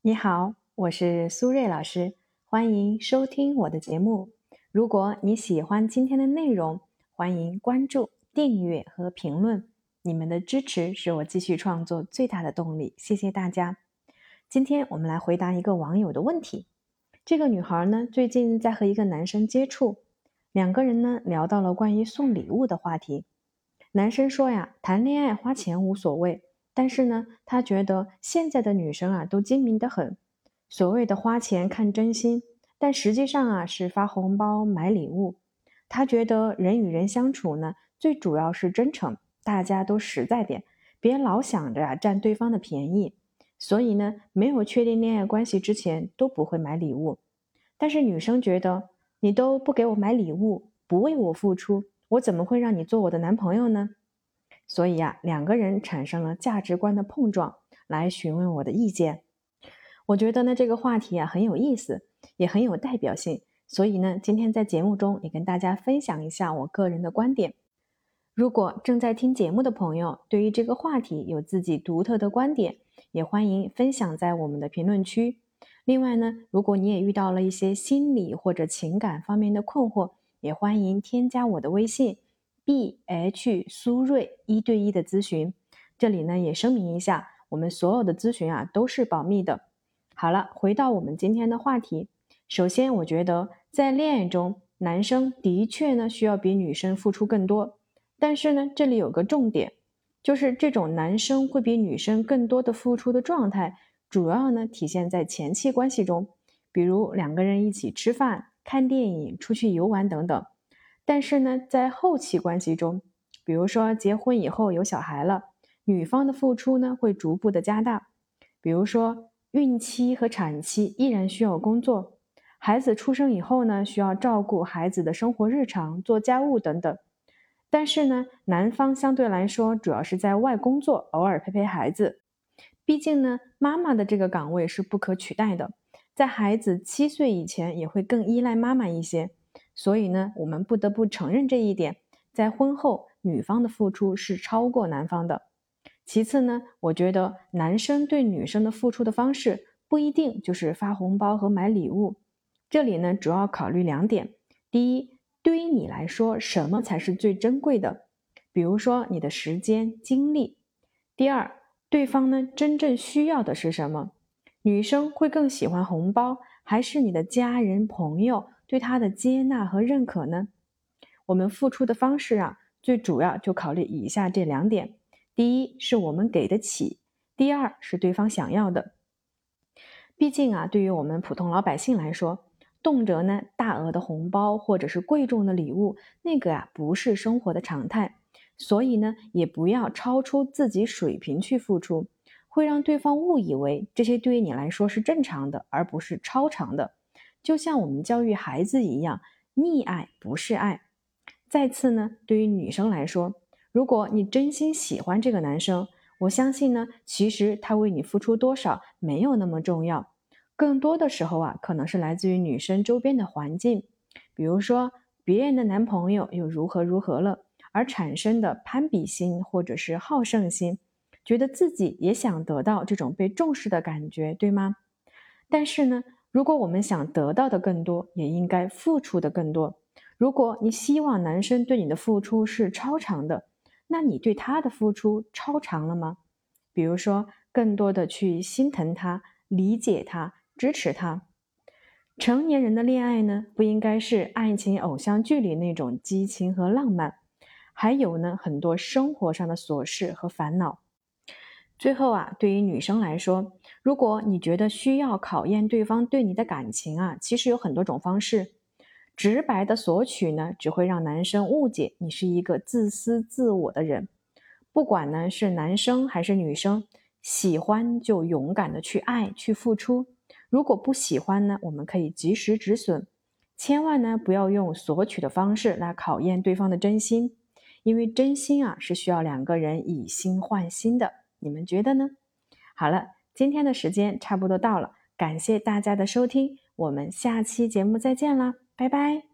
你好，我是苏瑞老师，欢迎收听我的节目。如果你喜欢今天的内容，欢迎关注、订阅和评论。你们的支持是我继续创作最大的动力，谢谢大家。今天我们来回答一个网友的问题。这个女孩呢，最近在和一个男生接触，两个人呢聊到了关于送礼物的话题。男生说呀，谈恋爱花钱无所谓。但是呢，他觉得现在的女生啊都精明的很，所谓的花钱看真心，但实际上啊是发红包买礼物。他觉得人与人相处呢，最主要是真诚，大家都实在点，别老想着啊占对方的便宜。所以呢，没有确定恋爱关系之前都不会买礼物。但是女生觉得你都不给我买礼物，不为我付出，我怎么会让你做我的男朋友呢？所以呀，两个人产生了价值观的碰撞，来询问我的意见。我觉得呢，这个话题啊很有意思，也很有代表性。所以呢，今天在节目中也跟大家分享一下我个人的观点。如果正在听节目的朋友对于这个话题有自己独特的观点，也欢迎分享在我们的评论区。另外呢，如果你也遇到了一些心理或者情感方面的困惑，也欢迎添加我的微信。B H 苏瑞一对一的咨询，这里呢也声明一下，我们所有的咨询啊都是保密的。好了，回到我们今天的话题，首先我觉得在恋爱中，男生的确呢需要比女生付出更多，但是呢这里有个重点，就是这种男生会比女生更多的付出的状态，主要呢体现在前期关系中，比如两个人一起吃饭、看电影、出去游玩等等。但是呢，在后期关系中，比如说结婚以后有小孩了，女方的付出呢会逐步的加大。比如说孕期和产期依然需要工作，孩子出生以后呢需要照顾孩子的生活日常、做家务等等。但是呢，男方相对来说主要是在外工作，偶尔陪陪孩子。毕竟呢，妈妈的这个岗位是不可取代的，在孩子七岁以前也会更依赖妈妈一些。所以呢，我们不得不承认这一点，在婚后，女方的付出是超过男方的。其次呢，我觉得男生对女生的付出的方式不一定就是发红包和买礼物。这里呢，主要考虑两点：第一，对于你来说，什么才是最珍贵的？比如说你的时间、精力。第二，对方呢，真正需要的是什么？女生会更喜欢红包，还是你的家人、朋友？对他的接纳和认可呢？我们付出的方式啊，最主要就考虑以下这两点：第一是我们给得起；第二是对方想要的。毕竟啊，对于我们普通老百姓来说，动辄呢大额的红包或者是贵重的礼物，那个啊不是生活的常态。所以呢，也不要超出自己水平去付出，会让对方误以为这些对于你来说是正常的，而不是超常的。就像我们教育孩子一样，溺爱不是爱。再次呢，对于女生来说，如果你真心喜欢这个男生，我相信呢，其实他为你付出多少没有那么重要，更多的时候啊，可能是来自于女生周边的环境，比如说别人的男朋友又如何如何了，而产生的攀比心或者是好胜心，觉得自己也想得到这种被重视的感觉，对吗？但是呢？如果我们想得到的更多，也应该付出的更多。如果你希望男生对你的付出是超长的，那你对他的付出超长了吗？比如说，更多的去心疼他、理解他、支持他。成年人的恋爱呢，不应该是爱情偶像剧里那种激情和浪漫，还有呢很多生活上的琐事和烦恼。最后啊，对于女生来说，如果你觉得需要考验对方对你的感情啊，其实有很多种方式。直白的索取呢，只会让男生误解你是一个自私自我的人。不管呢是男生还是女生，喜欢就勇敢的去爱去付出。如果不喜欢呢，我们可以及时止损。千万呢不要用索取的方式来考验对方的真心，因为真心啊是需要两个人以心换心的。你们觉得呢？好了，今天的时间差不多到了，感谢大家的收听，我们下期节目再见啦，拜拜。